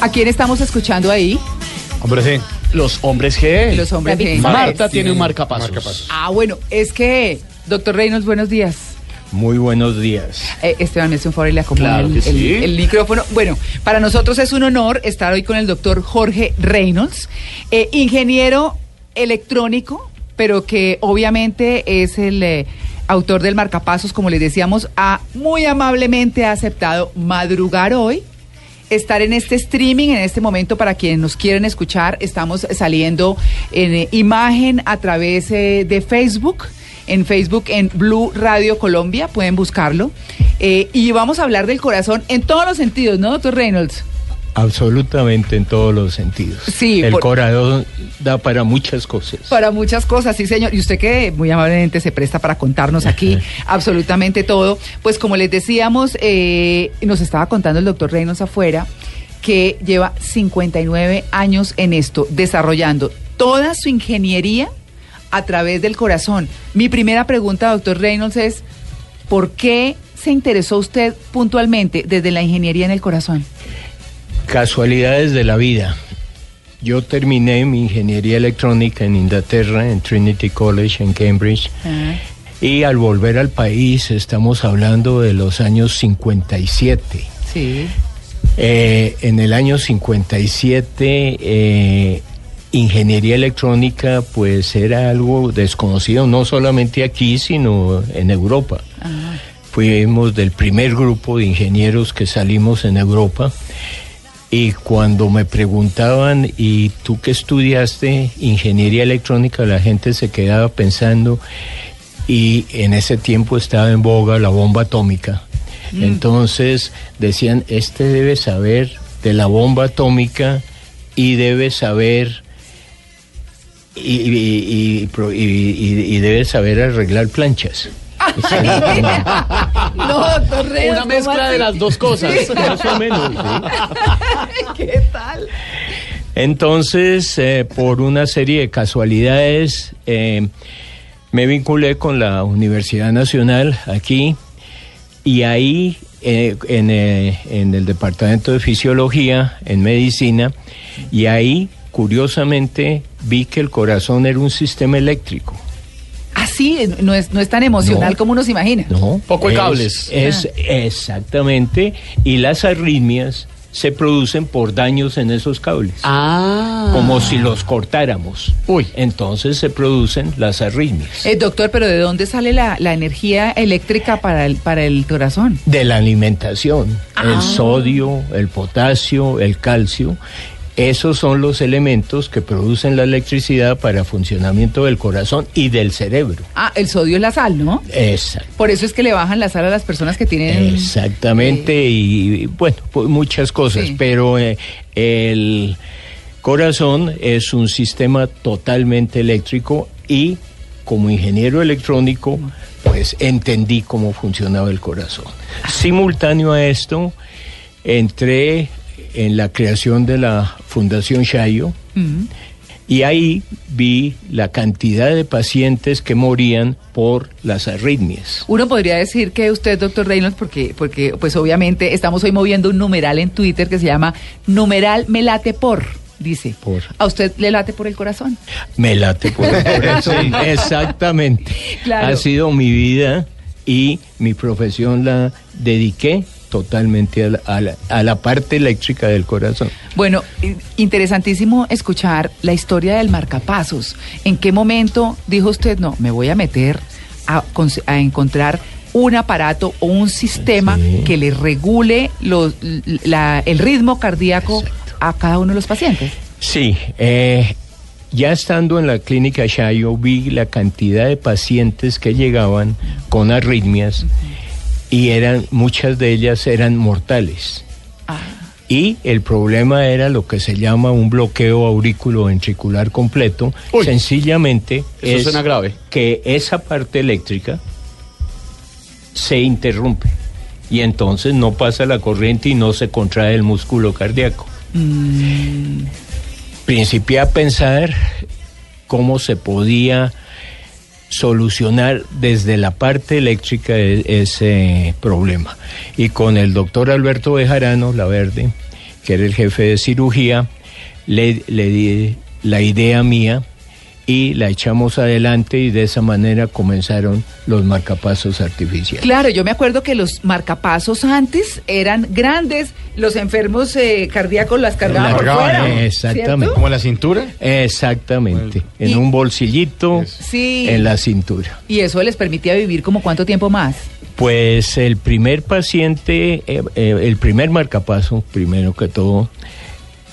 ¿A quién estamos escuchando ahí? Hombre, sí. Los hombres G. Los hombres G. Marta tiene un marcapasos. Ah, bueno, es que, doctor Reynolds, buenos días. Muy buenos días. Eh, Esteban, me hace un favor y le acomoda Claro el, sí. el micrófono. Bueno, para nosotros es un honor estar hoy con el doctor Jorge Reynolds, eh, ingeniero electrónico, pero que obviamente es el eh, autor del marcapasos, como les decíamos, ha muy amablemente ha aceptado madrugar hoy estar en este streaming en este momento para quienes nos quieren escuchar. Estamos saliendo en eh, imagen a través eh, de Facebook. En Facebook, en Blue Radio Colombia, pueden buscarlo. Eh, y vamos a hablar del corazón en todos los sentidos, ¿no, doctor Reynolds? Absolutamente en todos los sentidos. Sí, El por- corazón da para muchas cosas. Para muchas cosas, sí, señor. Y usted que muy amablemente se presta para contarnos aquí absolutamente todo. Pues como les decíamos, eh, nos estaba contando el doctor Reynolds afuera que lleva 59 años en esto, desarrollando toda su ingeniería a través del corazón. Mi primera pregunta, doctor Reynolds, es ¿por qué se interesó usted puntualmente desde la ingeniería en el corazón? Casualidades de la vida. Yo terminé mi ingeniería electrónica en Inglaterra, en Trinity College, en Cambridge. Y al volver al país, estamos hablando de los años 57. Sí. Eh, en el año 57, eh, ingeniería electrónica pues era algo desconocido, no solamente aquí, sino en Europa. Fuimos del primer grupo de ingenieros que salimos en Europa. Y cuando me preguntaban, ¿y tú qué estudiaste ingeniería electrónica? La gente se quedaba pensando, y en ese tiempo estaba en boga la bomba atómica. Entonces decían, este debe saber de la bomba atómica y debe saber y- y- y debe saber arreglar planchas. No. Una ¿cómo mezcla de las dos cosas. Más o menos, ¿sí? ¿Qué tal? Entonces, eh, por una serie de casualidades, eh, me vinculé con la Universidad Nacional aquí y ahí eh, en, eh, en el Departamento de Fisiología, en Medicina, y ahí, curiosamente, vi que el corazón era un sistema eléctrico. Así, no es, no es tan emocional No. como uno se imagina. No, Poco de cables. Es, exactamente, y las arritmias se producen por daños en esos cables. Ah. como si los cortáramos. Uy. Entonces se producen las arritmias. Eh, doctor, pero ¿de dónde sale la, la energía eléctrica para el, para el corazón? De la alimentación, Ah. el sodio, el potasio, el calcio, esos son los elementos que producen la electricidad para funcionamiento del corazón y del cerebro. Ah, el sodio es la sal, ¿no? Exacto. Por eso es que le bajan la sal a las personas que tienen... Exactamente, y bueno, pues muchas cosas, Sí. pero eh, el corazón es un sistema totalmente eléctrico y como ingeniero electrónico, pues entendí cómo funcionaba el corazón. Simultáneo a esto, entré en la creación de la Fundación Shayo, y ahí vi la cantidad de pacientes que morían por las arritmias. Uno podría decir que usted, doctor Reynolds, porque, porque pues obviamente estamos hoy moviendo un numeral en Twitter que se llama numeral me late por, dice. Por. ¿A usted le late por el corazón? Me late por el corazón. Exactamente. Claro. Ha sido mi vida y mi profesión la dediqué totalmente a la, a la- a la parte eléctrica del corazón. Bueno, interesantísimo escuchar la historia del marcapasos. ¿En qué momento dijo usted, no, me voy a meter a, encontrar un aparato o un sistema Sí. que le regule los- la- el ritmo cardíaco Exacto. a cada uno de los pacientes? Sí, eh, ya estando en la clínica Shayo vi la cantidad de pacientes que llegaban con arritmias y eran muchas de ellas eran mortales. Ah, Y el problema era lo que se llama un bloqueo aurículo ventricular completo. Uy. Sencillamente Eso es suena grave. que esa parte eléctrica se interrumpe y entonces no pasa la corriente y no se contrae el músculo cardíaco. Principié a pensar cómo se podía solucionar desde la parte eléctrica e- ese problema. Y con el doctor Alberto Bejarano, la verde, que era el jefe de cirugía, le, le di la idea mía y la echamos adelante y de esa manera comenzaron los marcapasos artificiales. Claro, yo me acuerdo que los marcapasos antes eran grandes, los enfermos eh, cardíacos las cargaban por cargaban, fuera. exactamente. ¿cierto? ¿Como en la cintura? Exactamente, en Y- un bolsillito Sí. en la cintura. Y eso les permitía vivir como cuánto tiempo más. Pues el primer paciente, eh, eh, el primer marcapaso, primero que todo,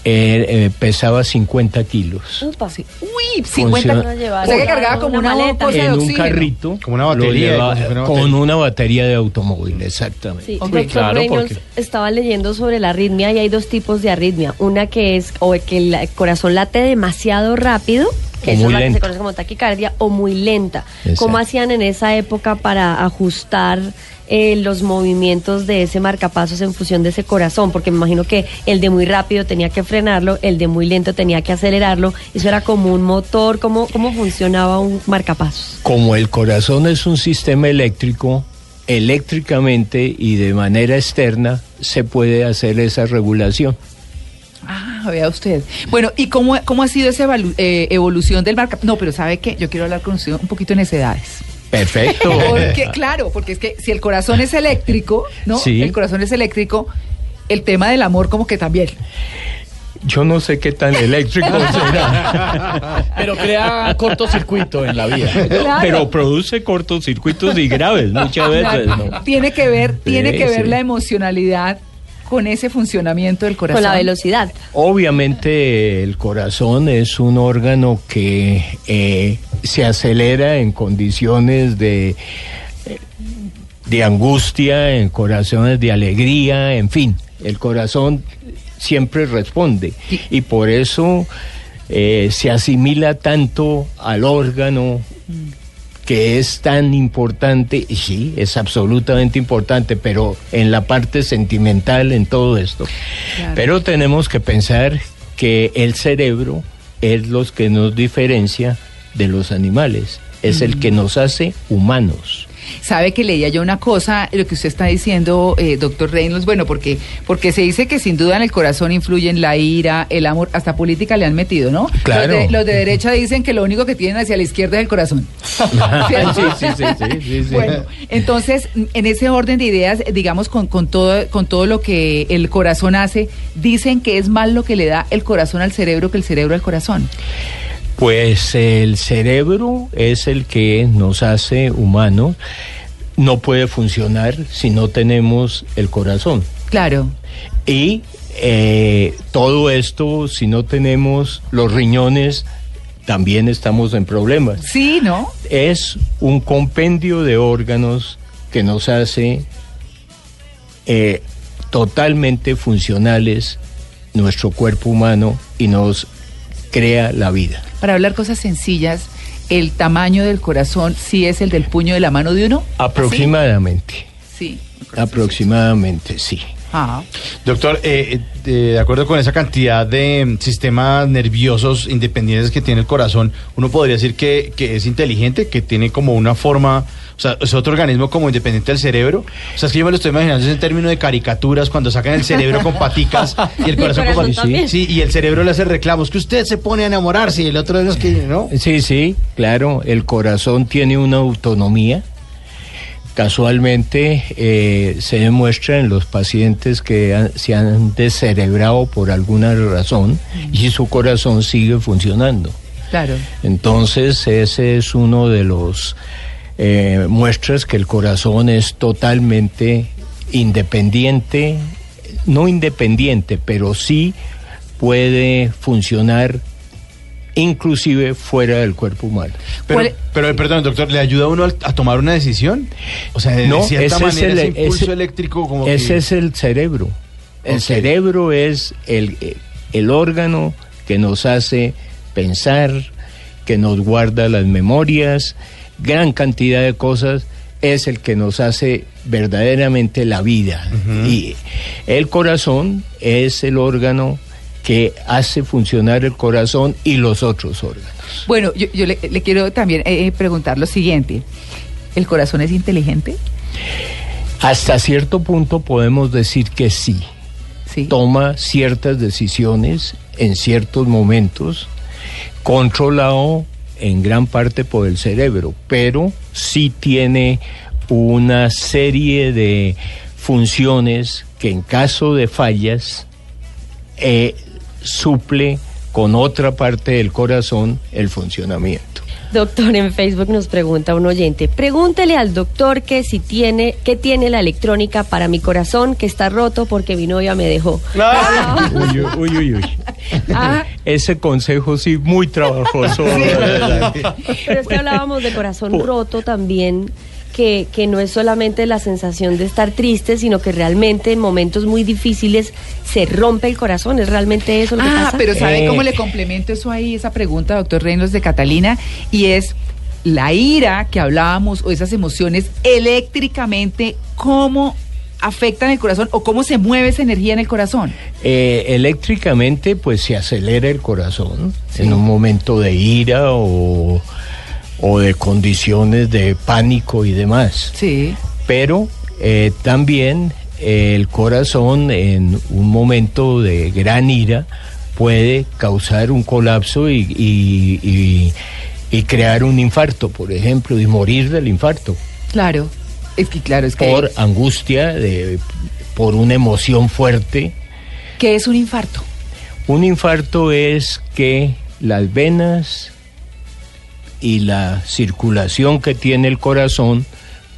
eh, eh, pesaba 50 kilos. Upa. Sí. Uy, 50. Funciona- O sea que cargaba como una, maleta. bolsa de en un carrito. Como una batería, lleva- como una con una batería de automóvil, exactamente. Sí, Hombre, doctor claro, Reynolds, porque- estaba leyendo sobre la arritmia y hay dos tipos de arritmia. Una que es o que el corazón late demasiado rápido, que eso muy es la que se conoce como taquicardia, o muy lenta. Exacto. ¿Cómo hacían en esa época para ajustar eh, los movimientos de ese marcapasos en función de ese corazón? Porque me imagino que el de muy rápido tenía que frenarlo, el de muy lento tenía que acelerarlo. Eso era como un motor. ¿Cómo, cómo funcionaba un marcapasos? Como el corazón es un sistema eléctrico, eléctricamente y de manera externa se puede hacer esa regulación. Ah, vea usted. Bueno, ¿y cómo, cómo ha sido esa eh, evolución del marca? No, pero ¿sabe qué? Yo quiero hablar con usted un poquito de necedades. Perfecto. Porque, claro, porque es que si el corazón es eléctrico, ¿no? Sí. El corazón es eléctrico, el tema del amor como que también. Yo no sé qué tan eléctrico será, Pero crea cortocircuito en la vida. Claro. pero produce cortocircuitos y graves muchas veces. ¿no? Tiene que ver, tiene Sí, que ver sí. la emocionalidad con ese funcionamiento del corazón. Con la velocidad. Obviamente el corazón es un órgano que eh, se acelera en condiciones de, de angustia, en corazones de alegría, en fin, el corazón siempre responde y por eso eh, se asimila tanto al órgano que es tan importante, y sí, es absolutamente importante, pero en la parte sentimental, en todo esto. Claro. Pero tenemos que pensar que el cerebro es lo que nos diferencia de los animales, es el que nos hace humanos. Sabe que leía yo una cosa, lo que usted está diciendo, eh, doctor Reynolds, bueno, porque, porque se dice que sin duda en el corazón influyen la ira, el amor, hasta política le han metido, ¿no? Claro. Los de, los de derecha dicen que lo único que tienen hacia la izquierda es el corazón. Sí, sí, sí. Bueno, entonces, en ese orden de ideas, digamos, con, con, todo, con todo lo que el corazón hace, dicen que es más lo que le da el corazón al cerebro que el cerebro al corazón. Pues el cerebro es el que nos hace humanos. No puede funcionar si no tenemos el corazón. Claro. Y eh, todo esto, si no tenemos los riñones, también estamos en problemas. Sí, ¿no? Es un compendio de órganos que nos hace eh, totalmente funcionales nuestro cuerpo humano y nos crea la vida. Para hablar cosas sencillas, el tamaño del corazón sí es el del puño de la mano de uno. Aproximadamente. Sí. Aproximadamente, sí. Ah. Doctor, eh, eh, de acuerdo con esa cantidad de mm, sistemas nerviosos independientes que tiene el corazón, uno podría decir que, que es inteligente, que tiene como una forma, o sea, es otro organismo como independiente del cerebro. O sea, es que yo me lo estoy imaginando es en términos de caricaturas, cuando sacan el cerebro con paticas y el corazón, con corazón paticas. Sí, y el cerebro le hace reclamos, que usted se pone a enamorarse y el otro de los que, ¿no? Sí, sí, claro, el corazón tiene una autonomía. Casualmente eh, se demuestra en los pacientes que han- se han descerebrado por alguna razón y su corazón sigue funcionando. Claro. Entonces ese es uno de los eh, muestras que el corazón es totalmente independiente, no independiente, pero sí puede funcionar inclusive fuera del cuerpo humano. Pero, ¿Cuál- pero, perdón, doctor, ¿le ayuda a uno a tomar una decisión? O sea, de, No, cierta ese es manera el- ese impulso ese- eléctrico como Ese que... es el cerebro. El cerebro es el, el órgano que nos hace pensar, que nos guarda las memorias, gran cantidad de cosas, es el que nos hace verdaderamente la vida. Y el corazón es el órgano que hace funcionar el corazón y los otros órganos. Bueno, yo, yo le, le quiero también eh, preguntar lo siguiente. ¿El corazón es inteligente? Hasta cierto punto podemos decir que sí. Sí. Toma ciertas decisiones en ciertos momentos, controlado en gran parte por el cerebro, pero sí tiene una serie de funciones que en caso de fallas eh, suple con otra parte del corazón el funcionamiento. Doctor, en Facebook nos pregunta un oyente, pregúntele al doctor que si tiene, que tiene la electrónica para mi corazón que está roto porque mi novia me dejó. Uy, uy, uy, uy. Ah. Ese consejo sí muy trabajoso. Pero es que hablábamos de corazón roto también, que, que no es solamente la sensación de estar triste, sino que realmente en momentos muy difíciles se rompe el corazón. ¿Es realmente eso lo que Ah, pasa? pero ¿sabe Eh. cómo le complemento eso ahí, esa pregunta, doctor Reynolds de Catalina? Y es la ira que hablábamos o esas emociones eléctricamente, ¿cómo afectan el corazón o cómo se mueve esa energía en el corazón? Eh, eléctricamente, pues se acelera el corazón en un momento de ira o, o de condiciones de pánico y demás. Sí. Pero eh, también eh, el corazón en un momento de gran ira puede causar un colapso y, y- y- y crear un infarto, por ejemplo, y morir del infarto Claro. Es que claro, es que por angustia, de, por una emoción fuerte. ¿qué es un infarto? Un infarto es que las venas y la circulación que tiene el corazón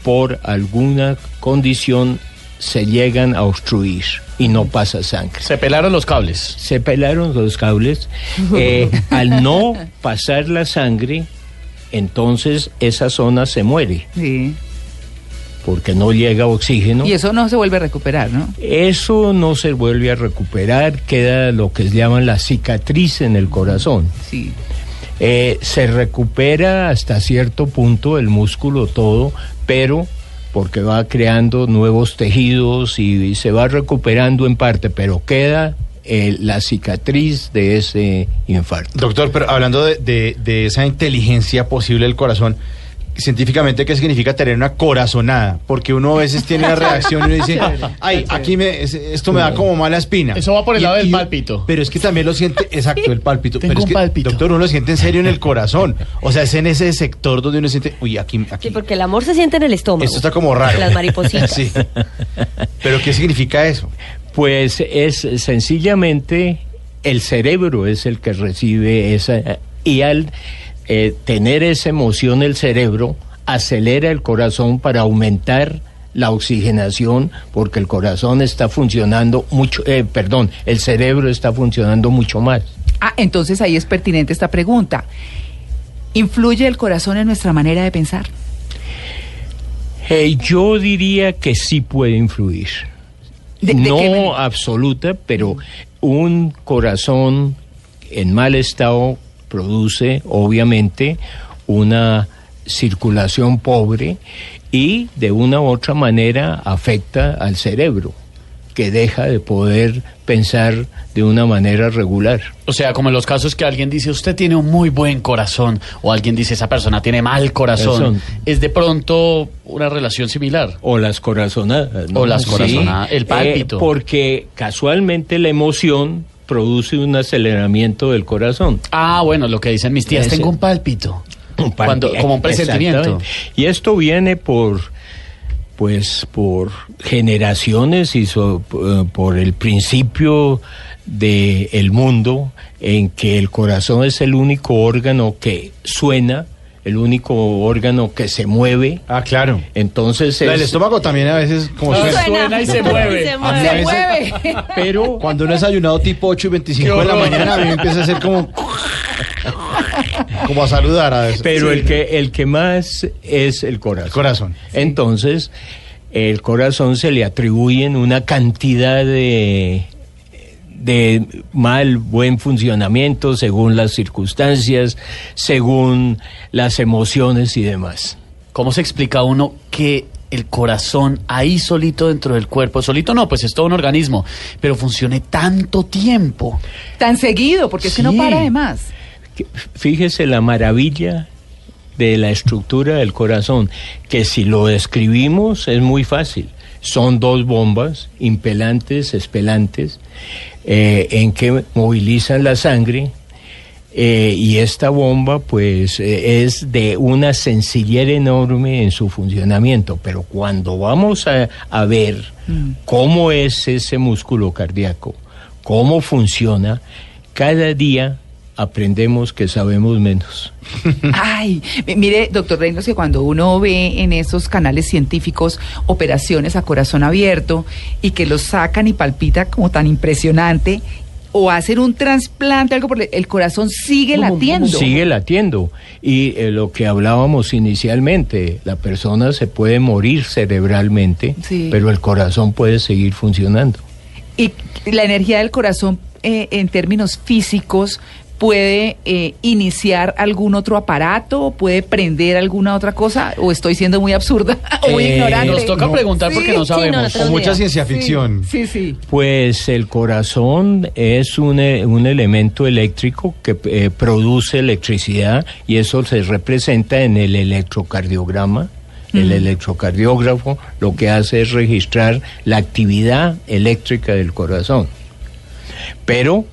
por alguna condición se llegan a obstruir y no pasa sangre. Se pelaron los cables. Se pelaron los cables. eh, al no pasar la sangre, entonces esa zona se muere Sí. porque no llega oxígeno. Y eso no se vuelve a recuperar, ¿no? Eso no se vuelve a recuperar, queda lo que se llama la cicatriz en el corazón. Sí. Eh, se recupera hasta cierto punto el músculo todo, pero porque va creando nuevos tejidos y, se va recuperando en parte, pero queda eh, la cicatriz de ese infarto. Doctor, pero hablando de, de- de esa inteligencia posible del corazón, científicamente, ¿qué significa tener una corazonada? Porque uno a veces tiene una reacción y uno dice, ay, aquí me, es- esto me da como mala espina. Eso va por el Y- lado del y- pálpito. Pero es que también lo siente, exacto, el pálpito. Tengo pero es un que, pálpito. Doctor, uno lo siente en serio en el corazón. O sea, es en ese sector donde uno siente, uy, aquí, aquí. Sí, porque el amor se siente en el estómago. Esto está como raro. Las maripositas. Sí. Pero ¿qué significa eso? Pues es sencillamente el cerebro es el que recibe esa y al eh, tener esa emoción el cerebro acelera el corazón para aumentar la oxigenación porque el corazón está funcionando mucho, eh, perdón, el cerebro está funcionando mucho más. Ah, entonces ahí es pertinente esta pregunta. ¿Influye el corazón en nuestra manera de pensar? Eh, yo diría que sí puede influir. ¿De- de no absoluta, pero un corazón en mal estado produce obviamente una circulación pobre y de una u otra manera afecta al cerebro, que deja de poder pensar de una manera regular. O sea, como en los casos que alguien dice, usted tiene un muy buen corazón, o alguien dice, esa persona tiene mal corazón, es de pronto una relación similar. O las corazonadas. O las corazonadas, el pálpito. Eh, porque casualmente la emoción produce un aceleramiento del corazón. Ah, bueno, lo que dicen mis tías, Ese- tengo un pálpito. Un Cuando, como un presentimiento. Y esto viene por, pues, por generaciones y so- eh, por el principio del mundo en que el corazón es el único órgano que suena, el único órgano que se mueve. Ah, claro. Entonces es- estómago también a veces como suena. Suena y se mueve. Se A mí mueve. a veces- mueve. pero Cuando uno ha desayunado tipo 8 y 25 de la mañana, a mí me empieza a hacer como. como a saludar a veces. pero el que el que más es el corazón. El corazón. Entonces, el corazón se le atribuyen una cantidad de, de mal, buen funcionamiento según las circunstancias, según las emociones y demás. ¿Cómo se explica uno que el corazón ahí solito dentro del cuerpo, solito no, pues es todo un organismo, pero funcione tanto tiempo? Tan seguido, porque es que no para de más. Fíjese la maravilla de la estructura del corazón, que si lo describimos es muy fácil. Son dos bombas impelantes, espelantes, eh, en que movilizan la sangre. eh, y esta bomba pues eh, es de una sencillez enorme en su funcionamiento, pero cuando vamos a, a ver cómo es ese músculo cardíaco, cómo funciona, cada día aprendemos que sabemos menos. Ay, mi- mire, doctor Reynolds, que cuando uno ve en esos canales científicos operaciones a corazón abierto y que los sacan y palpita como tan impresionante, o hacen un trasplante, algo por el, el corazón sigue latiendo. Sigue latiendo. Y eh, lo que hablábamos inicialmente, la persona se puede morir cerebralmente, Sí. pero el corazón puede seguir funcionando. Y la energía del corazón, eh, en términos físicos, puede eh, iniciar algún otro aparato, puede prender alguna otra cosa, o estoy siendo muy absurda o muy Eh, ignorante. Nos toca preguntar porque no Sí, sabemos. no, mucha ciencia ficción. Sí, sí. Pues el corazón es un, eh, un elemento eléctrico que eh, produce electricidad y eso se representa en el electrocardiograma. El electrocardiógrafo lo que hace es registrar la actividad eléctrica del corazón. Pero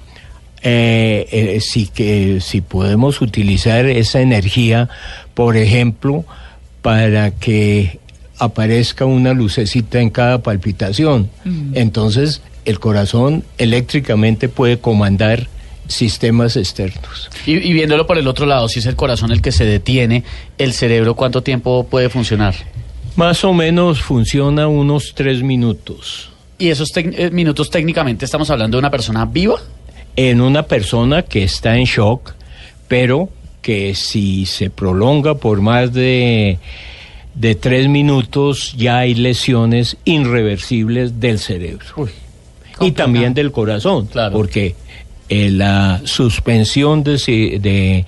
eh, eh, sí que si podemos utilizar esa energía, por ejemplo, para que aparezca una lucecita en cada palpitación. Entonces, el corazón eléctricamente puede comandar sistemas externos. Y, y viéndolo por el otro lado, si es el corazón el que se detiene, el cerebro, ¿cuánto tiempo puede funcionar? Más o menos funciona unos tres minutos. Y esos eh, minutos técnicamente estamos hablando de una persona viva. En una persona que está en shock, pero que si se prolonga por más de, de tres minutos ya hay lesiones irreversibles del cerebro. y también del corazón, Claro. porque eh, la suspensión de, de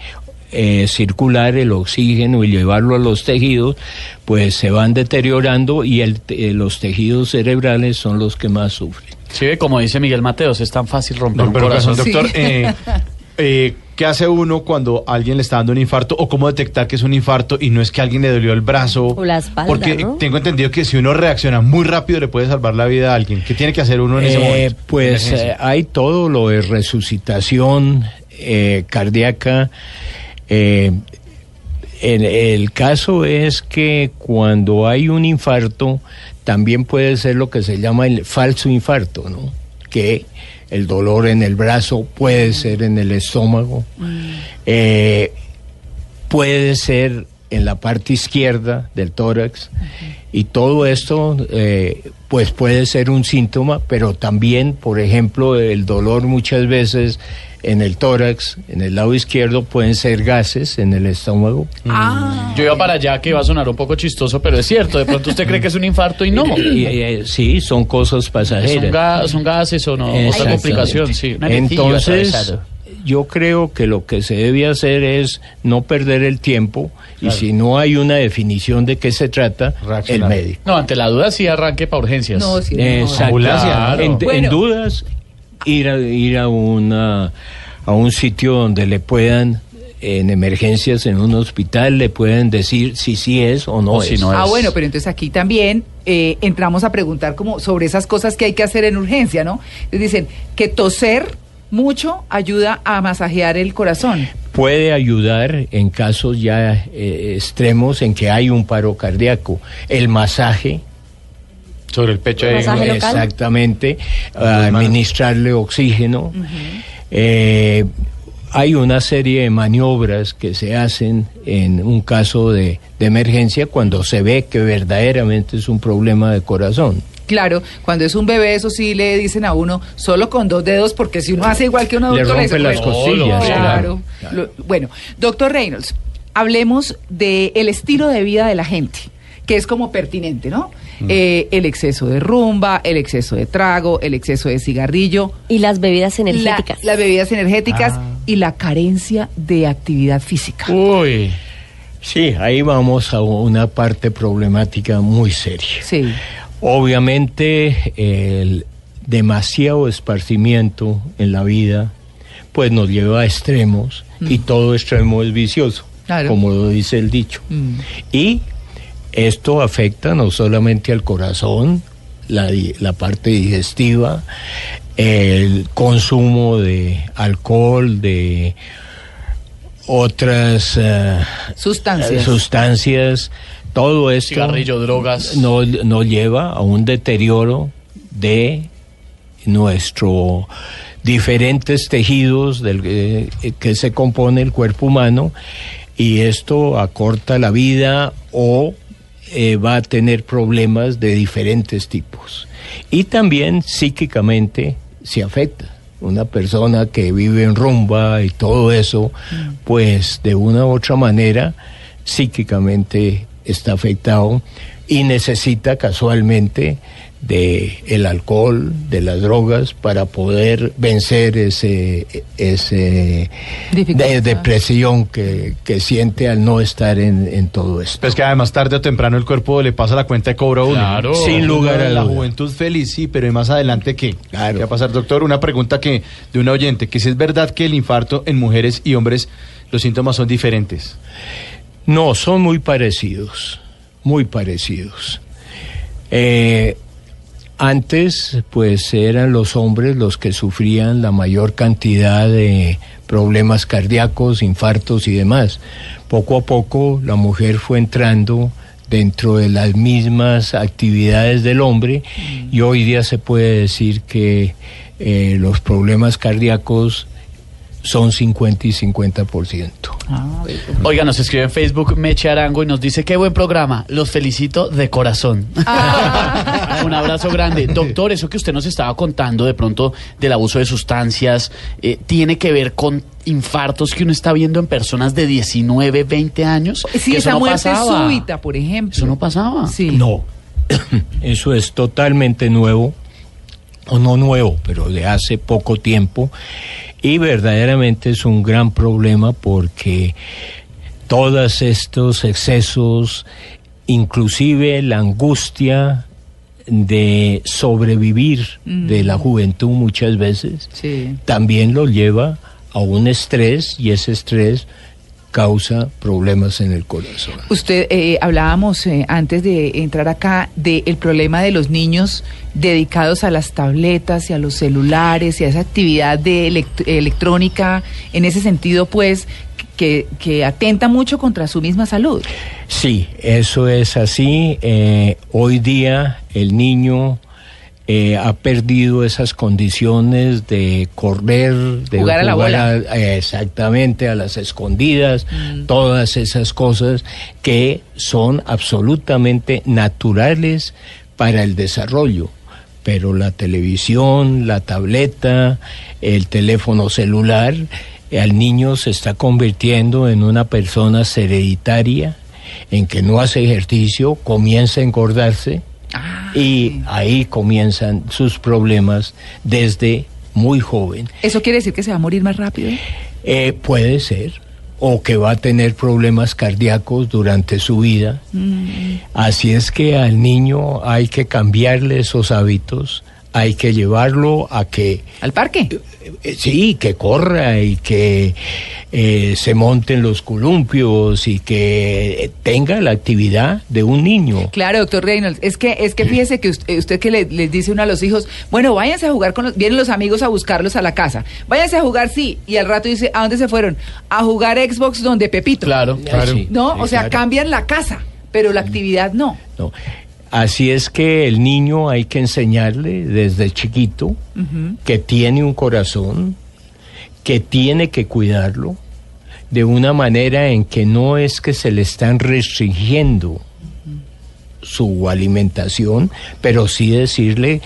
eh, circular el oxígeno y llevarlo a los tejidos, pues se van deteriorando y el eh, los tejidos cerebrales son los que más sufren. Sí, ve, como dice Miguel Mateos, es tan fácil romper No, un pero corazón. corazón, doctor, Sí. eh, eh, ¿qué hace uno cuando alguien le está dando un infarto o cómo detectar que es un infarto y no es que alguien le dolió el brazo? O la espalda, Porque ¿no? tengo entendido que si uno reacciona muy rápido le puede salvar la vida a alguien. ¿Qué tiene que hacer uno en ese Eh, momento? Pues eh, hay todo lo de resucitación eh, cardíaca. eh, en- el caso es que cuando hay un infarto, también puede ser lo que se llama el falso infarto, ¿no? Que el dolor en el brazo puede ser en el estómago, eh, puede ser en la parte izquierda del tórax y todo esto eh, pues puede ser un síntoma, pero también, por ejemplo, el dolor muchas veces en el tórax, en el lado izquierdo, pueden ser gases en el estómago. Ah. Yo iba para allá que iba a sonar un poco chistoso, pero es cierto. De pronto usted cree que es un infarto y no. Y, eh, sí, son cosas Son, pasajeras. ga- son gases o no. Otra complicación, sí. Entonces, yo creo que lo que se debe hacer es no perder el tiempo y si no hay una definición de qué se trata, el médico. No, ante la duda sí arranque para urgencias. No, sí, no. Exacto. Ambulancia, Claro. En, dudas, ir a, ir a, una, a un sitio donde le puedan, en emergencias, en un hospital, le puedan decir si sí es o no O es. si no Ah, es. bueno, pero entonces aquí también eh, entramos a preguntar como sobre esas cosas que hay que hacer en urgencia, ¿no? Les dicen que toser mucho ayuda a masajear el corazón. Puede ayudar en casos ya eh, extremos en que hay un paro cardíaco. El masaje Sobre el pecho ¿El ahí. masaje local? Exactamente, Las administrarle oxígeno. Eh, hay una serie de maniobras que se hacen en un caso de, de emergencia cuando se ve que verdaderamente es un problema de corazón. Claro, cuando es un bebé, eso sí le dicen a uno solo con dos dedos, porque si uno hace igual que un Le adulto, rompe las dice, costillas, Claro. claro. Lo- bueno, doctor Reynolds, hablemos del estilo de vida de la gente, que es como pertinente, ¿no? Eh, el exceso de rumba, el exceso de trago, el exceso de cigarrillo, Y las bebidas la- energéticas. las bebidas energéticas Ah. y la carencia de actividad física. Uy, sí, ahí vamos a una parte problemática muy seria. Sí. Obviamente el demasiado esparcimiento en la vida pues nos lleva a extremos y todo extremo es vicioso, Claro. como lo dice el dicho. Mm. Y esto afecta no solamente al corazón, la, parte digestiva, el consumo de alcohol, de otras eh, Sustancias. sustancias, todo esto Cigarrillo, drogas. no, nos lleva a un deterioro de nuestro diferentes tejidos del eh, que se compone el cuerpo humano y esto acorta la vida o eh, va a tener problemas de diferentes tipos. Y también psíquicamente se afecta. Una persona que vive en rumba y todo eso pues de una u otra manera psíquicamente está afectado y necesita casualmente de el alcohol, de las drogas para poder vencer ese ese de- depresión que, que siente al no estar en, en todo esto. Pero es que además tarde o temprano el cuerpo le pasa la cuenta de cobro a uno. Claro. Sin lugar a La juventud feliz, sí, pero ¿y más adelante qué? Claro. ¿Qué va a pasar, doctor? Una pregunta que de un oyente, que si es verdad que el infarto en mujeres y hombres los síntomas son diferentes. No, son muy parecidos, muy parecidos. Eh, antes, pues eran los hombres los que sufrían la mayor cantidad de problemas cardíacos, infartos y demás. Poco a poco la mujer fue entrando dentro de las mismas actividades del hombre y hoy día se puede decir que eh, los problemas cardíacos son 50 y 50%. Ah, Oiga, nos escribe en Facebook Meche Arango y nos dice, qué buen programa, los felicito de corazón. Un abrazo grande. Doctor, eso que usted nos estaba contando de pronto del abuso de sustancias, eh, ¿tiene que ver con infartos que uno está viendo en personas de 19, 20 años? Sí, Que eso esa no muerte pasaba. súbita, por ejemplo. Eso no pasaba. Sí. No, eso es totalmente nuevo, o no nuevo, pero de hace poco tiempo, y verdaderamente es un gran problema porque todos estos excesos, inclusive la angustia de sobrevivir de la juventud muchas veces, Sí. también lo lleva a un estrés y ese estrés causa problemas en el corazón. Usted, eh, hablábamos eh, antes de entrar acá del problema de los niños dedicados a las tabletas y a los celulares y a esa actividad de elect- electrónica, en ese sentido, pues, que, que atenta mucho contra su misma salud. Sí, eso es así. Eh, hoy día el niño eh, ha perdido esas condiciones de correr, de Jugar a la bola. a- eh, exactamente, a las escondidas, Mm. todas esas cosas que son absolutamente naturales para el desarrollo. Pero la televisión, la tableta, el teléfono celular, eh, al niño se está convirtiendo en una persona hereditaria, en que no hace ejercicio, comienza a engordarse Ah, y ahí comienzan sus problemas desde muy joven. ¿Eso quiere decir que se va a morir más rápido? Eh, puede ser, o que va a tener problemas cardíacos durante su vida. Así es que al niño hay que cambiarle esos hábitos, hay que llevarlo a que ¿Al parque? Eh, sí, que corra y que eh, se monten los columpios y que tenga la actividad de un niño. Claro, doctor Reynolds, es que, es que fíjese que usted, usted que le- les dice uno a los hijos, bueno, váyanse a jugar con los, vienen los amigos a buscarlos a la casa, váyanse a jugar, sí, y al rato dice, ¿a dónde se fueron? A jugar Xbox donde Pepito. Claro, claro. No, sí, o sea, claro. cambian la casa, pero la actividad no. No. Así es que el niño hay que enseñarle desde chiquito que tiene un corazón, que tiene que cuidarlo de una manera en que no es que se le están restringiendo su alimentación, pero sí decirle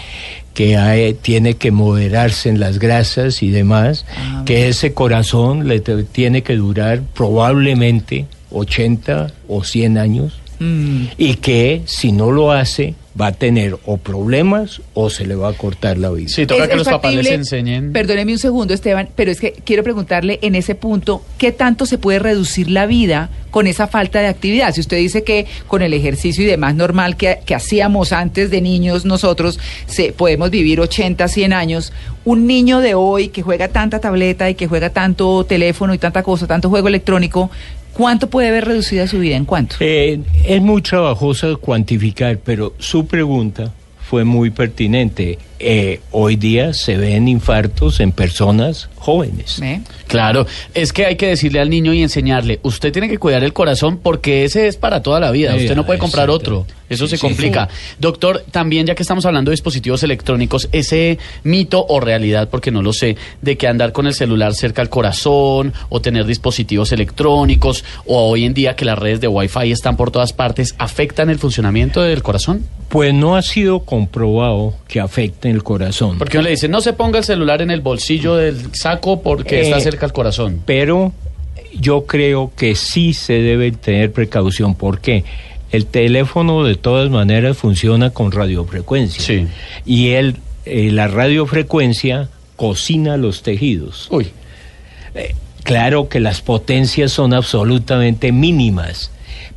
que hay- tiene que moderarse en las grasas y demás, que ese corazón le tiene que durar probablemente 80 o 100 años Mm, y que si no lo hace va a tener o problemas o se le va a cortar la vida. Sí, toca ¿Es- que es los papás les enseñen. Perdóneme un segundo, Esteban, pero es que quiero preguntarle en ese punto, ¿qué tanto se puede reducir la vida con esa falta de actividad? Si usted dice que con el ejercicio y demás normal que, que hacíamos antes de niños nosotros, se, podemos vivir 80, 100 años, un niño de hoy que juega tanta tableta y que juega tanto teléfono y tanta cosa, tanto juego electrónico, ¿cuánto puede haber reducida su vida? ¿En cuánto? Eh, es muy trabajoso cuantificar, pero su pregunta fue muy pertinente. Eh, hoy día se ven infartos en personas jóvenes. ¿Eh? Claro, es que hay que decirle al niño y enseñarle, usted tiene que cuidar el corazón porque ese es para toda la vida, usted no puede comprar otro, eso Sí, se sí. complica. Doctor, también ya que estamos hablando de dispositivos electrónicos, ese mito o realidad, porque no lo sé, de que andar con el celular cerca al corazón o tener dispositivos electrónicos o hoy en día que las redes de Wi-Fi están por todas partes, ¿afectan el funcionamiento del corazón? Pues no ha sido comprobado que afecte el corazón. Porque uno le dice, no se ponga el celular en el bolsillo del saco porque Eh, está cerca al corazón. Pero yo creo que sí se debe tener precaución. porque El teléfono de todas maneras funciona con radiofrecuencia. Sí. Y el, eh, la radiofrecuencia cocina los tejidos. Uy. Claro que las potencias son absolutamente mínimas,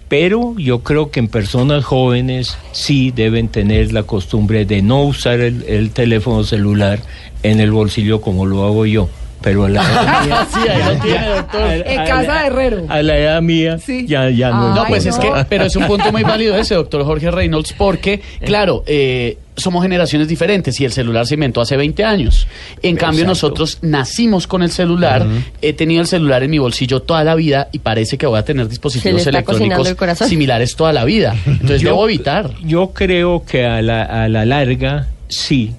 pero yo creo que en personas jóvenes sí deben tener la costumbre de no usar el, el teléfono celular en el bolsillo como lo hago yo. Pero a la edad mía, Sí, ahí lo tiene, doctor. a- En casa de Herrero. A la edad mía Sí. ya, ya no. Ay, No, pues es que, pero es un punto muy válido ese, doctor Jorge Reynolds, porque, claro, eh, somos generaciones diferentes y el celular se inventó hace 20 años. En cambio, Exacto. nosotros nacimos con el celular, he tenido el celular en mi bolsillo toda la vida y parece que voy a tener dispositivos electrónicos el similares toda la vida. Entonces Yo- debo evitar. Yo creo que a la, a la larga sí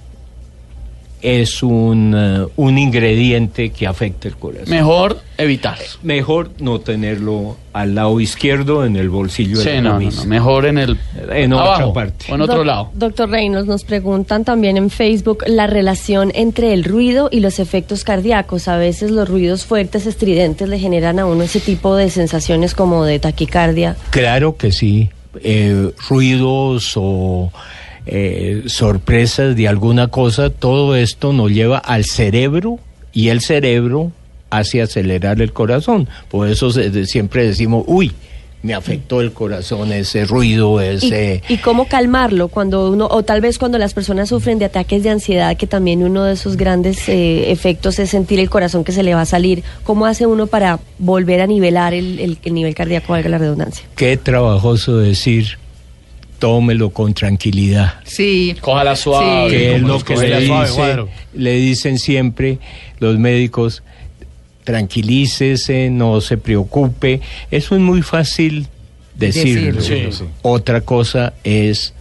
es un, eh, un ingrediente que afecta el corazón. Mejor evitar. Mejor no tenerlo al lado izquierdo en el bolsillo Sí, de la no, no, mejor en el En otra parte. o en otro lado. Doctor Reynolds, nos preguntan también en Facebook la relación entre el ruido y los efectos cardíacos. A veces los ruidos fuertes, estridentes, le generan a uno ese tipo de sensaciones como de taquicardia. Claro que sí. Eh, ruidos o eh, sorpresas de alguna cosa, todo esto nos lleva al cerebro y el cerebro hace acelerar el corazón. Por eso se- siempre decimos, uy, me afectó el corazón ese ruido, ¿Y, ese... y cómo calmarlo cuando uno, o tal vez cuando las personas sufren de ataques de ansiedad, que también uno de sus grandes eh, efectos es sentir el corazón que se le va a salir. ¿Cómo hace uno para volver a nivelar el, el- el nivel cardíaco, valga la redundancia? Qué trabajoso decir, tómelo con tranquilidad. Sí. Cójala suave. Sí. que es lo que le, suave, dice- le dicen siempre los médicos, tranquilícese, no se preocupe. Eso es muy fácil decirlo. Decirlo. Sí. Otra cosa es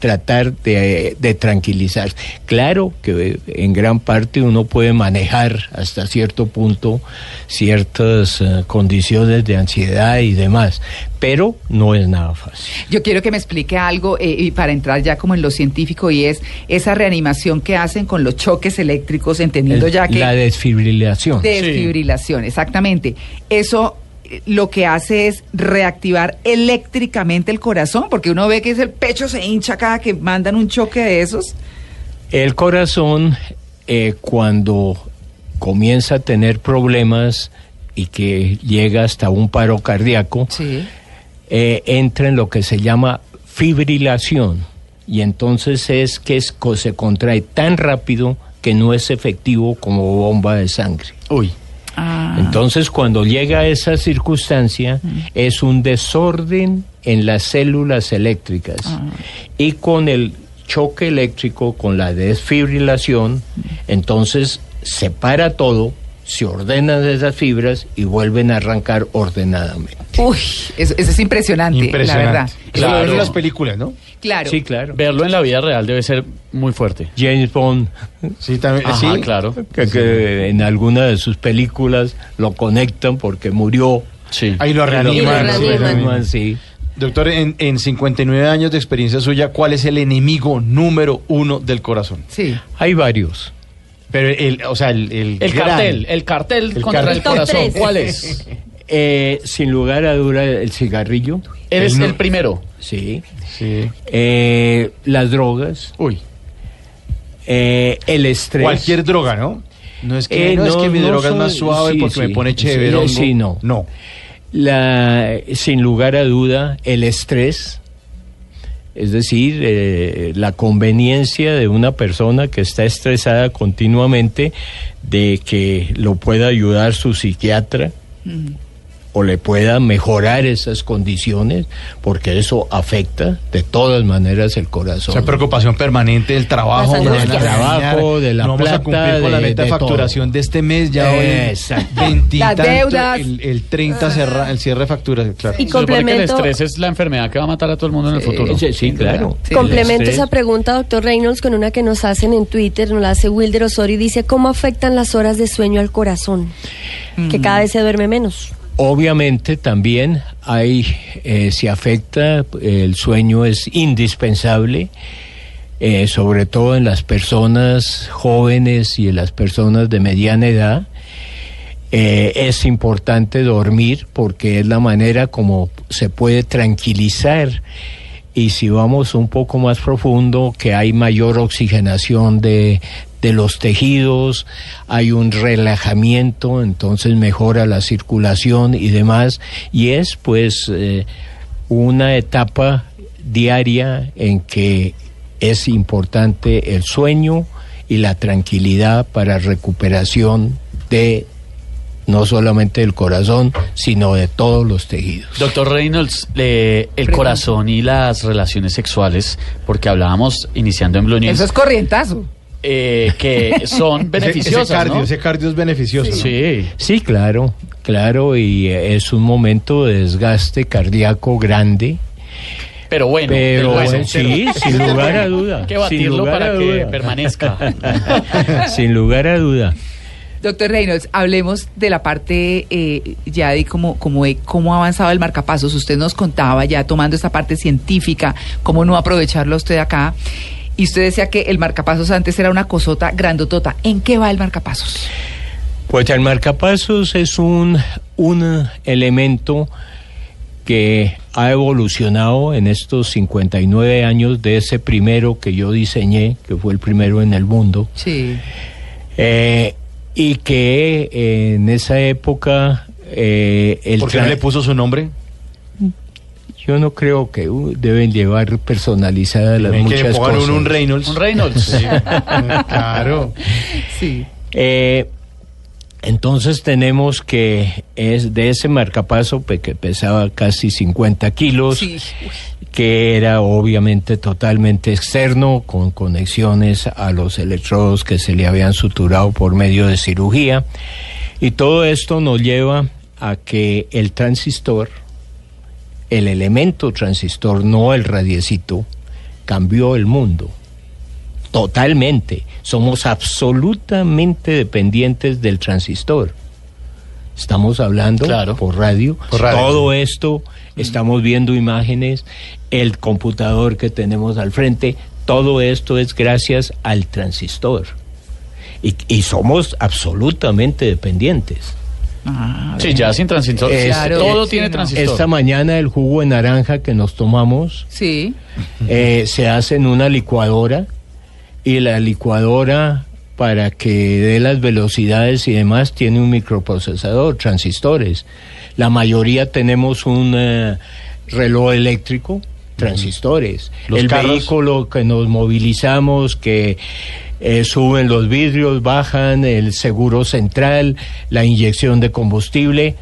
tratar de, de tranquilizar. Claro que en gran parte uno puede manejar hasta cierto punto ciertas eh, condiciones de ansiedad y demás, pero no es nada fácil. Yo quiero que me explique algo eh, y para entrar ya como en lo científico y es esa reanimación que hacen con los choques eléctricos, entendiendo El- ya que La desfibrilación. desfibrilación, exactamente. Eso eh, lo que hace es reactivar eléctricamente el corazón, porque uno ve que es el pecho se hincha cada que mandan un choque de esos. El corazón, eh, cuando comienza a tener problemas y que llega hasta un paro cardíaco, Sí. eh, entra en lo que se llama fibrilación. Y entonces es que es se contrae tan rápido que no es efectivo como bomba de sangre. Uy. Ah. Entonces, cuando llega a esa circunstancia, es un desorden en las células eléctricas. Y con el choque eléctrico, con la desfibrilación, entonces se para todo, se ordenan esas fibras y vuelven a arrancar ordenadamente. Uy, eso, eso es impresionante, Impresionante. la verdad. Eso lo ven Claro. en las películas, ¿no? Claro. Sí, claro. Verlo en la vida real debe ser muy fuerte. James Bond, Sí, también. Ajá, sí. claro. que, que en alguna de sus películas lo conectan porque murió. Sí. Ahí lo reaniman. sí, lo reaniman. sí. Doctor, en, en 59 años de experiencia suya, ¿cuál es el enemigo número uno del corazón? Sí. Hay varios. Pero el, o sea, el, el, El gran- cartel, el cartel El contra cartel. el corazón. ¿cuál es? Eh, sin lugar a duda, el cigarrillo. Eres El primero. Sí. Sí. Eh, las drogas. Uy. eh, el estrés. Cualquier droga, ¿no? No es que, Eh, no, es que mi no droga es más suave sí, porque sí. me pone chévere. sí, no. No. La, sin lugar a duda, el estrés. Es decir, eh, la conveniencia de una persona que está estresada continuamente de que lo pueda ayudar su psiquiatra o le pueda mejorar esas condiciones, porque eso afecta de todas maneras el O corazón. sea, preocupación permanente del trabajo. Angustias. regañar, Trabajo, de la no vamos a plata, cumplir con la de- meta de, de facturación todo. de este mes. Ya hoy Exacto. veintitanto, Las deudas. El, el 30 cerra, el cierre de facturas, claro. Y Se supone que el complemento- estrés es la enfermedad que va a matar a todo el mundo en el futuro. Sí, sí, claro. Sí, Complemento esa pregunta, doctor Reynolds, con una que nos hacen en Twitter, nos la hace Wilder Osorio y dice, ¿cómo afectan las horas de sueño al corazón? Que cada vez se duerme menos. Obviamente también hay, eh, si afecta, el sueño es indispensable, eh, sobre todo en las personas jóvenes y en las personas de mediana edad. Eh, es importante dormir porque es la manera como se puede tranquilizar y si vamos un poco más profundo, que hay mayor oxigenación de, de los tejidos, hay un relajamiento, entonces mejora la circulación y demás, y es pues eh, una etapa diaria en que es importante el sueño y la tranquilidad para recuperación de no solamente del corazón, sino de todos los tejidos. Doctor Reynolds, eh, el Pregunta. corazón y las relaciones sexuales, porque hablábamos iniciando en Blue News, Eso es corrientazo. Eh, que son beneficiosas, ese, cardio, ¿no? ese cardio es beneficioso. ¿no? Sí. Sí, claro, claro, y es un momento de desgaste cardíaco grande, Pero bueno, pero eh, sí, sin lugar a duda. Hay que batirlo para que permanezca. sin lugar a duda. Doctor Reynolds, hablemos de la parte eh, ya de cómo, cómo, cómo ha avanzado el marcapasos. Usted nos contaba ya tomando esta parte científica, cómo no aprovecharlo usted acá. Y usted decía que el marcapasos antes era una cosota grandotota. ¿En qué va el marcapasos? Pues el marcapasos es un, un elemento que ha evolucionado en estos 59 años de ese primero que yo diseñé, que fue el primero en el mundo. Sí. Eh, y que eh, en esa época eh, el ¿Por qué no le puso su nombre? Yo no creo que uh, deben llevar personalizadas las que le muchas pongan cosas. un, un Reynolds. Un Reynolds. Sí. claro. Sí. Eh, entonces tenemos que es de ese marcapaso que pesaba casi 50 kilos, Sí. que era obviamente totalmente externo, con conexiones a los electrodos que se le habían suturado por medio de cirugía. Y todo esto nos lleva a que el transistor, el elemento transistor, no el radiecito, cambió el mundo. Totalmente. Somos absolutamente dependientes del transistor. Estamos hablando Claro. por radio. Por radio. Todo esto, estamos viendo imágenes, el computador que tenemos al frente, todo esto es gracias al transistor. Y, y somos absolutamente dependientes. Ah, Sí, ya sin transistor. Es- Claro. todo tiene no. transistor. Esta mañana el jugo de naranja que nos tomamos Sí. eh, se hace en una licuadora y la licuadora para que dé las velocidades y demás tiene un microprocesador, transistores. La mayoría tenemos un eh, reloj eléctrico, transistores. Los El carros. vehículo que nos movilizamos, que eh, suben los vidrios, bajan, el seguro central, la inyección de combustible,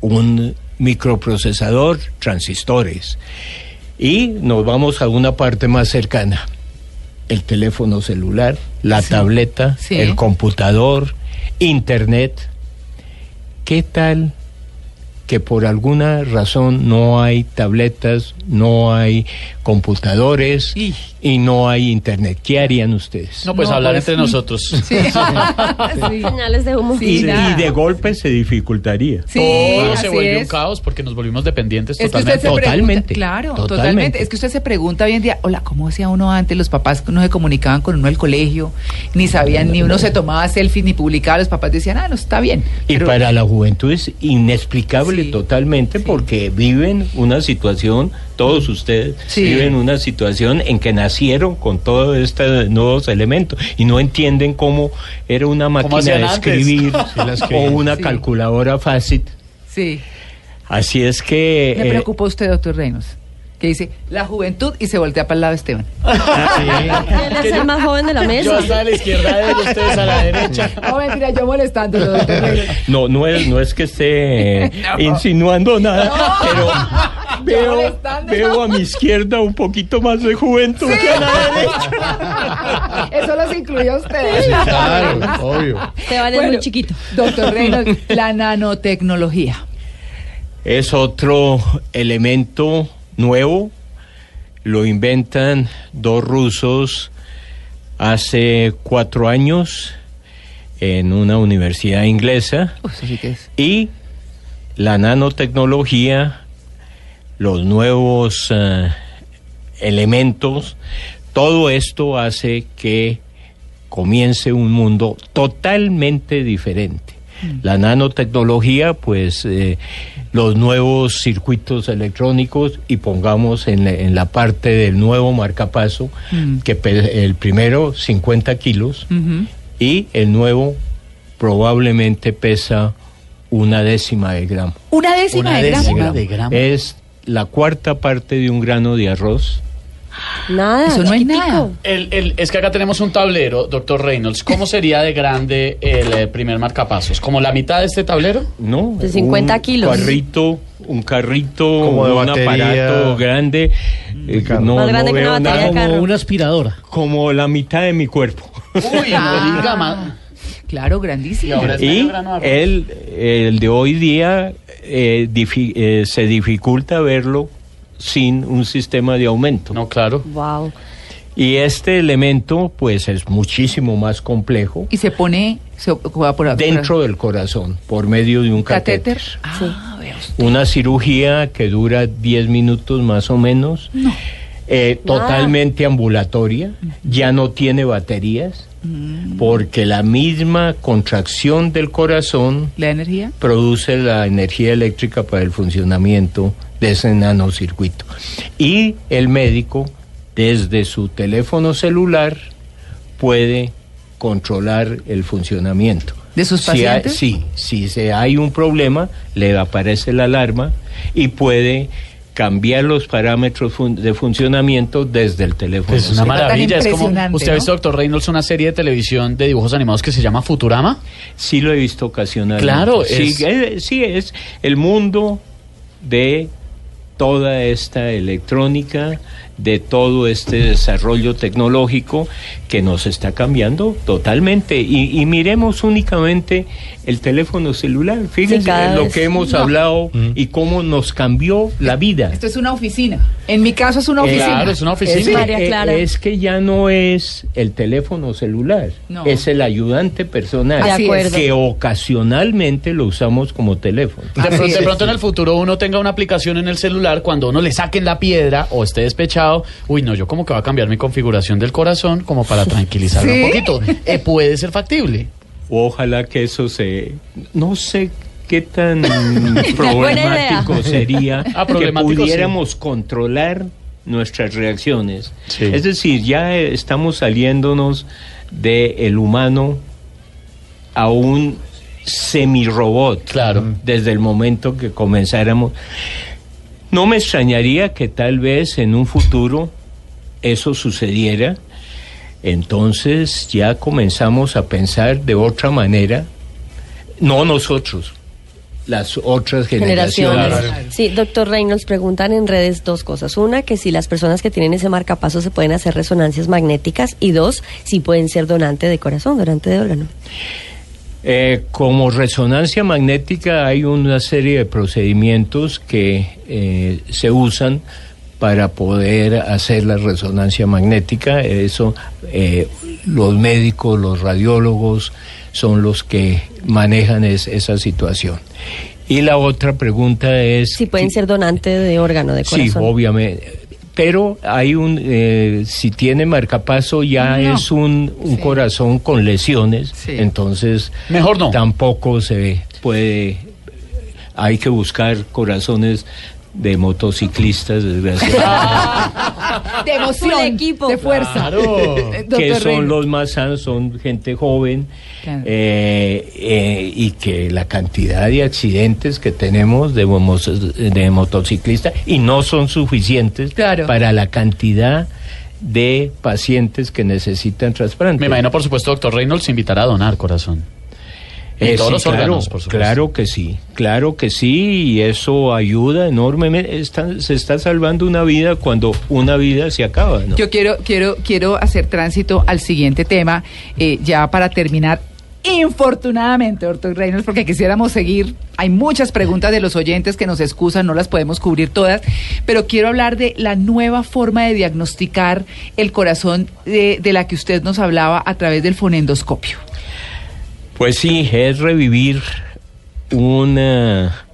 un microprocesador, transistores. Y nos vamos a una parte más cercana. El teléfono celular, la tableta, Sí. el computador, internet. ¿Qué tal que por alguna razón no hay tabletas, no hay computadores Y- y no hay internet. ¿Qué harían ustedes? No, pues No, hablar pues, entre sí. nosotros. Sí. Sí. Señales de humo. Sí, y, de golpe se dificultaría. Sí, Todo se volvió un caos porque nos volvimos dependientes Es totalmente. Totalmente, claro, totalmente. totalmente. Es que usted se pregunta hoy en día, hola, ¿cómo hacía uno antes? Los papás no se comunicaban con uno al colegio, ni sabían, ni uno se tomaba selfies, ni publicaba. Los papás decían, ah, no, está bien. Y Pero- para la juventud es inexplicable Sí, totalmente sí. porque viven una situación, todos ustedes Sí. viven una situación en que nacieron con todos estos nuevos elementos y no entienden cómo era una máquina de escribir o una calculadora fácil. Sí. Así es que... Me eh, preocupa usted, doctor Reynolds, que dice la juventud y se voltea para el lado de Esteban. Él es el más joven de la Yo mesa. estaba a la izquierda de él, ustedes a la derecha. No, mentira, yo molestándolo, doctor Reynolds. No, no es, no es que esté No. insinuando nada, pero veo, molestando. veo a mi izquierda un poquito más de juventud que a la derecha. Eso los incluye a ustedes. Claro, obvio. Esteban es Bueno, muy chiquito. Doctor Reynolds, la nanotecnología. Es otro elemento nuevo. Lo inventan dos rusos hace cuatro años en una universidad inglesa. Uy, eso sí que es. Y la nanotecnología, los nuevos eh, elementos, todo esto hace que comience un mundo totalmente diferente. La nanotecnología, pues eh, los nuevos circuitos electrónicos y pongamos en la, en la parte del nuevo marcapaso, Mm. que el primero 50 kilos y el nuevo probablemente pesa una décima de gramo. Una décima Una de gramo. décima de gramo. Es la cuarta parte de un grano de arroz. Nada. Eso no es nada. El, el- es que acá tenemos un tablero, doctor Reynolds. ¿Cómo sería de grande el eh, primer marcapasos? ¿Como la mitad de este tablero? ¿no? De 50 un kilos. Carrito, un carrito, Como de un batería. aparato grande. eh, no, Más grande no que una batería de carro. una aspiradora. como la mitad de mi cuerpo. Uy, no diga más. Claro, grandísimo. Y el, el de hoy día eh, difi- eh, se dificulta verlo sin un sistema de aumento. No, claro. Wow. Y este elemento, pues, es muchísimo más complejo Y se pone, se ocupa por dentro del corazón, por medio de un catéter. catéter. Ah, usted. Una cirugía que dura 10 minutos más o menos, eh, totalmente ambulatoria, ya no tiene baterías, porque la misma contracción del corazón La energía. produce la energía eléctrica para el funcionamiento de ese nanocircuito. Y el médico, desde su teléfono celular, puede controlar el funcionamiento. ¿De sus Si hay- pacientes? sí, si se hay un problema, le aparece la alarma y puede cambiar los parámetros fun- de funcionamiento desde el teléfono. Es una maravilla. Es como. ¿Usted ha ¿no? visto, doctor Reynolds, una serie de televisión de dibujos animados que se llama Futurama? Sí lo he visto ocasionalmente. Claro, sí, es- eh, sí, es el mundo de toda esta electrónica, de todo este desarrollo tecnológico que nos está cambiando totalmente. Y, y miremos únicamente el teléfono celular. Fíjense lo que hemos No. hablado y cómo nos cambió la vida. Esto es una oficina. En mi caso es una Eh, oficina. Claro, es una oficina. Es, María eh, Clara. es que ya no es el teléfono celular, No. es el ayudante personal De Así es. que ocasionalmente lo usamos como teléfono. De, pronto, de es. pronto en el futuro uno tenga una aplicación en el celular, cuando uno le saquen la piedra o esté despechado, uy, no, yo como que va a cambiar mi configuración del corazón como para tranquilizarme ¿Sí? un poquito. Eh, puede ser factible. Ojalá que eso se... No sé qué tan problemático sería Ah, que pudiéramos controlar nuestras reacciones. Sí. Es decir, ya estamos saliéndonos del humano a un semirobot. Claro. Desde el momento que comenzáramos. No me extrañaría que tal vez en un futuro eso sucediera. Entonces ya comenzamos a pensar de otra manera. No nosotros, las otras generaciones. Generaciones. Sí, doctor Reynolds, preguntan en redes dos cosas. Una, que si las personas que tienen ese marcapaso se pueden hacer resonancias magnéticas. Y dos, si pueden ser donante de corazón, donante de órgano. Eh, como resonancia magnética hay una serie de procedimientos que eh, se usan para poder hacer la resonancia magnética. Eso eh, los médicos, los radiólogos son los que manejan es- esa situación. Y la otra pregunta es... Si pueden ser donante de órgano de Sí, corazón. obviamente. Pero hay un, eh, si tiene marcapaso ya No. es un, un Sí. corazón con lesiones, Sí. entonces Mejor no. tampoco se puede, hay que buscar corazones de motociclistas, desgraciadamente, De emoción, equipo. de fuerza. Claro. Que son los más sanos, son gente joven, Claro. eh, eh, y que la cantidad de accidentes que tenemos de, de motociclistas y no son suficientes Claro. para la cantidad de pacientes que necesitan trasplante. Me imagino, por supuesto, doctor Reynolds invitará a donar corazón. Eh, todos sí, los claro, órganos, por supuesto. Claro que sí, claro que sí, y eso ayuda enormemente. Está- se está salvando una vida cuando una vida se acaba. ¿no? Yo quiero, quiero, quiero hacer tránsito al siguiente tema, eh, ya para terminar. Infortunadamente, doctor Reynolds, porque quisiéramos seguir. Hay muchas preguntas de los oyentes que nos excusan, no las podemos cubrir todas, pero quiero hablar de la nueva forma de diagnosticar el corazón de, de la que usted nos hablaba a través del fonendoscopio. Pues sí, es revivir una-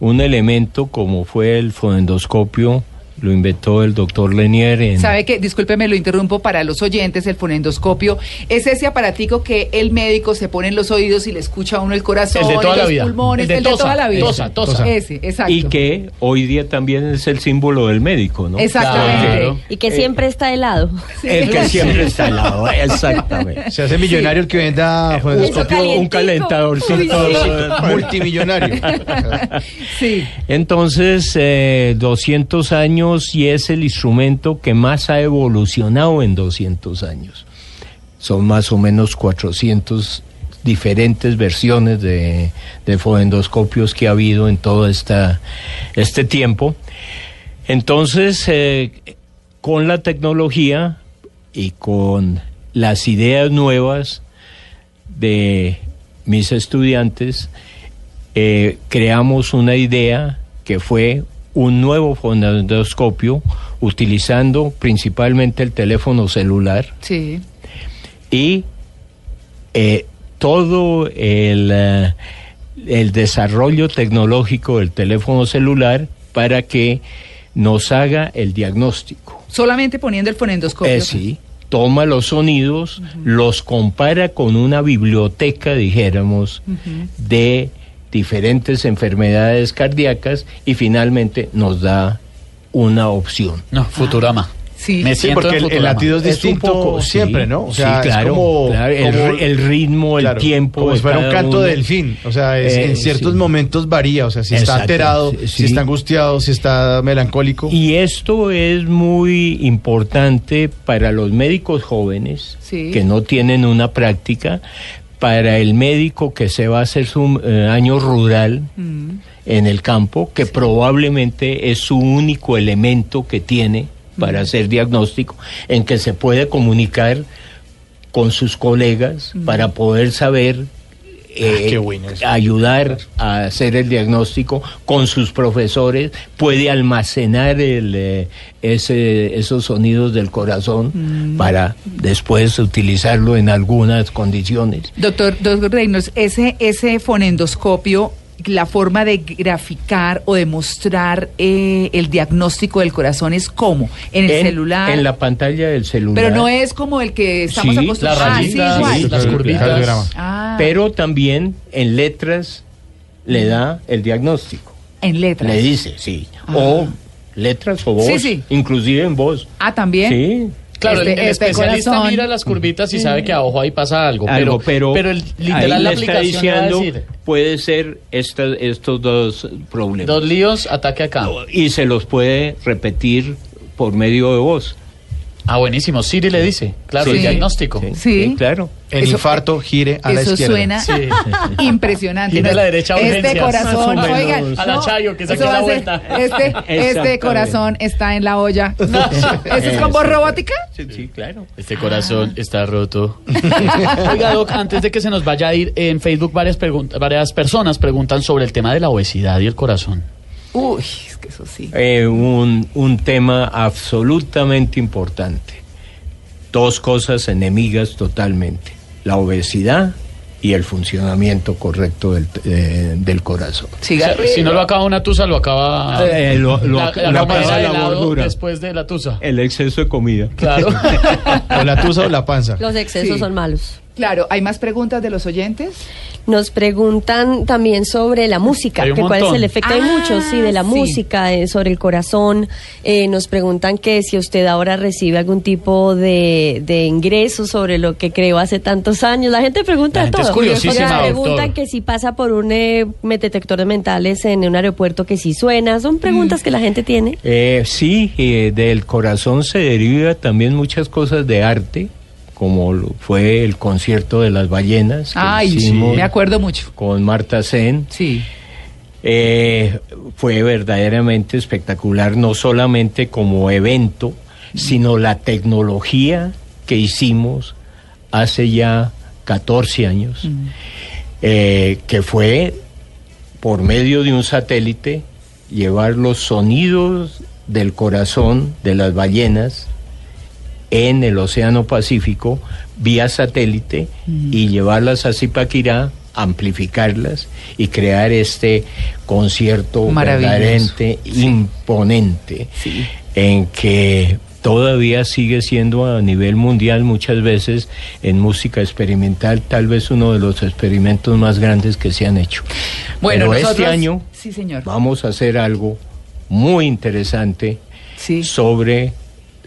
un elemento como fue el fonendoscopio, lo inventó el doctor Lenier en... Sabe que, discúlpeme, lo interrumpo para los oyentes, el fonendoscopio es ese aparatico que el médico se pone en los oídos y le escucha a uno el corazón, El de toda y la los vida. pulmones, El de el de tosa, toda la vida. tosa, tosa. Ese, exacto. Y que hoy día también es el símbolo del médico, ¿no? Exactamente. Claro. Y que siempre está helado. El que siempre está al lado, exactamente. Se hace millonario el que venda Eso fonendoscopio. Un calentadorcito. Multimillonario. Sí. Entonces, eh, 200 años y es el instrumento que más ha evolucionado en 200 años. Son más o menos 400 diferentes versiones de, de que ha habido en todo esta, este tiempo. Entonces, eh, con la tecnología y con las ideas nuevas de mis estudiantes, eh, creamos una idea que fue un nuevo fonendoscopio utilizando principalmente el teléfono celular Sí. y eh, todo el, eh, el desarrollo tecnológico del teléfono celular para que nos haga el diagnóstico. Solamente poniendo el fonendoscopio. Eh, sí, toma los sonidos, los compara con una biblioteca, dijéramos, de diferentes enfermedades cardíacas y finalmente nos da una opción. No, Futurama. Sí. Me Sí, siento porque en el, latido es Es un distinto poco, sí, siempre, ¿no? O sea, sí, es claro, como- claro, el, como- el ritmo, el claro, tiempo. Como si fuera un canto uno. de delfín. O sea, es- Eh, en ciertos sí. momentos varía. O sea, si está alterado, sí, si sí. está angustiado, si está melancólico. Y esto es muy importante para los médicos jóvenes Sí. que no tienen una práctica, para el médico que se va a hacer su eh, año rural Mm. en el campo, que probablemente es su único elemento que tiene para hacer diagnóstico, en que se puede comunicar con sus colegas para poder saber eh, bueno eso. ayudar a hacer el diagnóstico con sus profesores, puede almacenar el, eh, ese, esos sonidos del corazón para después utilizarlo en algunas condiciones. Doctor, doctor Reynolds, ese, ese fonendoscopio, la forma de graficar o de mostrar eh, el diagnóstico del corazón es cómo? En el En- celular. En la pantalla del celular. Pero no es como el que estamos Sí, acostumbrados. las Ah, sí, sí, las curvitas. Ah, Pero también en letras le da el diagnóstico. en letras. Le dice, sí. Ah. O letras o voz. Sí, sí. Inclusive en voz. Ah, también. Sí. Claro, el- Este- el, este especialista corazón. mira las curvitas y sabe que abajo ahí pasa algo. Algo, pero, pero, el, ahí literal la le está a diciendo decir, puede ser esta- estos dos problemas. dos líos, ataque acá. y se los puede repetir por medio de voz. Ah, buenísimo. Siri le dice. Claro, Sí. el diagnóstico. Sí, Sí. sí, claro. Eso- infarto, gire a la Eso izquierda. suena Sí. impresionante. Gire la derecha a Este corazón, oigan. A la Chayo, que saque eso la vuelta. Este, este corazón está en la olla. ¿Eso es con voz robótica? Sí, sí, claro. Este corazón está roto. Oiga, Doc, antes de que se nos vaya a ir, en Facebook varias, pregun- varias personas preguntan sobre el tema de la obesidad y el corazón. Uy, es que eso sí. Eh, un, un tema absolutamente importante. Dos cosas enemigas totalmente. La obesidad y el funcionamiento correcto del, eh, del corazón. Siga. Si no lo acaba una tusa, lo acaba Eh, lo- lo- la, la lo comida acaba de la helado gordura. después de la tusa. El exceso de comida. Claro. O la tusa o la panza. Los excesos Sí. son malos. Claro, ¿hay más preguntas de los oyentes? Nos preguntan también sobre la música, Hay que cuál es el efecto. Hay Ah, muchos, sí, de la sí. música, eh, sobre el corazón. Eh, nos preguntan que si usted ahora recibe algún tipo de, de ingreso sobre lo que creó hace tantos años. La gente pregunta La gente es todo. curiosísima, O sea, doctor. preguntan que si pasa por un eh, detector de mentales en un aeropuerto que si suena. Son preguntas que la gente tiene. Eh, sí, eh, del corazón se deriva también muchas cosas de arte, como fue el concierto de las ballenas que Ay, hicimos me acuerdo mucho. con Marta Sen. Sí. Eh, fue verdaderamente espectacular, no solamente como evento, sino la tecnología que hicimos hace ya 14 años, eh, que fue por medio de un satélite llevar los sonidos del corazón de las ballenas en el Océano Pacífico vía satélite y llevarlas a Zipaquirá, amplificarlas y crear este concierto verdaderamente imponente en que todavía sigue siendo a nivel mundial muchas veces en música experimental tal vez uno de los experimentos más grandes que se han hecho. Bueno, Pero este nosotros- año Sí, señor. vamos a hacer algo muy interesante sobre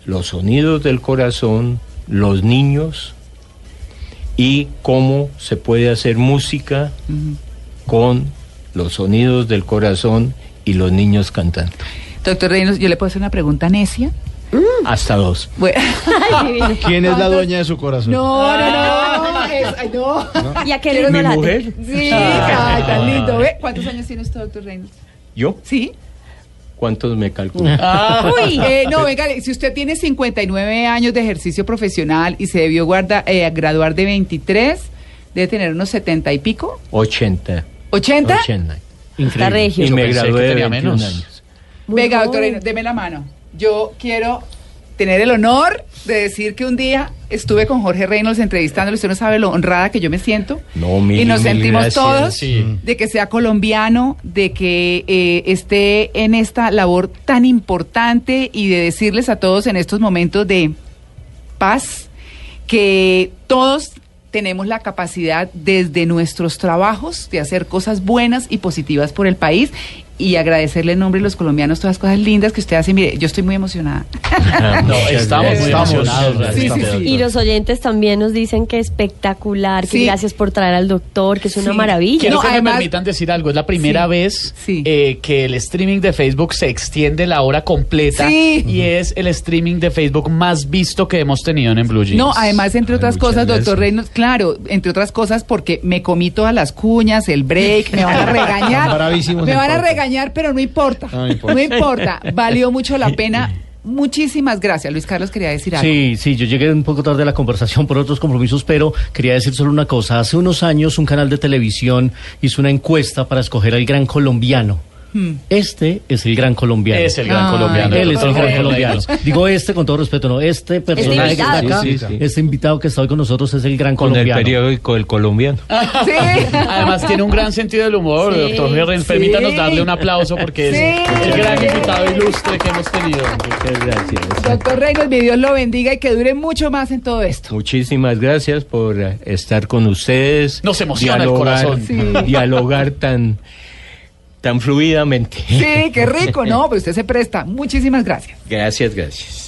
los sonidos del corazón, los niños y cómo se puede hacer música con los sonidos del corazón y los niños cantando. Doctor Reynolds, ¿yo le puedo hacer una pregunta necia? Hasta dos. Bueno. ¿Quién es la dueña de su corazón? No, no, no. es- ay, no. ¿Y a qué Quiero- ritmo ¿Mi mujer? Sí, ay, tan lindo. ¿Ve? ¿Cuántos años tiene usted, doctor Reynolds? ¿Yo? Sí. ¿Cuántos me calculan? Ah, Uy, eh, no, venga, si usted tiene 59 años de ejercicio profesional y se debió guarda- eh, graduar de 23, debe tener unos 70 y pico. 80. ¿80? 80. Está regio. Y me gradué de tenía 21 menos. años. Venga, doctor joven. Reynolds, deme la mano. Yo quiero tener el honor de decir que un día estuve con Jorge Reynolds entrevistándolo. Usted no sabe lo honrada que yo me siento. No, mil y nos mil sentimos gracias. todos Sí. de que sea colombiano, de que eh, esté en esta labor tan importante y de decirles a todos en estos momentos de paz que todos tenemos la capacidad desde nuestros trabajos de hacer cosas buenas y positivas por el país y agradecerle en nombre de los colombianos todas las cosas lindas que usted hace. Mire, yo estoy muy emocionada. no, estamos muy emocionados. Sí. Y los oyentes también nos dicen que espectacular, que Sí. gracias por traer al doctor, que es una maravilla. Quiero No, que además- me permitan decir algo. Es la primera Sí, vez sí. eh, que el streaming de Facebook se extiende la hora completa Sí. y es el streaming de Facebook más visto que hemos tenido en, Blue Jeans. No, además, entre Ay, otras cosas, gracias. doctor Reynolds, claro, entre otras cosas, porque me comí todas las cuñas, el break, me van a regañar. Me van a pauta. Regañar, pero no importa. No importa. No importa. Valió mucho la pena. Muchísimas gracias. Luis Carlos quería decir algo. Sí, sí, yo llegué un poco tarde a la conversación por otros compromisos, pero quería decir solo una cosa. Hace unos años un canal de televisión hizo una encuesta para escoger al gran colombiano. Este es el gran colombiano. Es el gran Ay, colombiano. Él es el gran colombiano. Digo este con todo respeto, no. Este personaje que está invitado. acá, Sí, sí, sí. este invitado que está hoy con nosotros es el gran Con el colombiano. periódico El Colombiano. Sí. Además tiene un gran sentido del humor, Sí, doctor Reynolds. sí. Permítanos darle un aplauso porque Sí. es el gran invitado ilustre que hemos tenido. Muchas gracias. Doctor Reynolds, mi Dios lo bendiga y que dure mucho más en todo esto. Muchísimas gracias por eh, estar con ustedes. Nos emociona el corazón. Sí. Dialogar tan, tan fluidamente. Sí, qué rico, ¿no? Pero usted se presta. Muchísimas gracias. Gracias, gracias.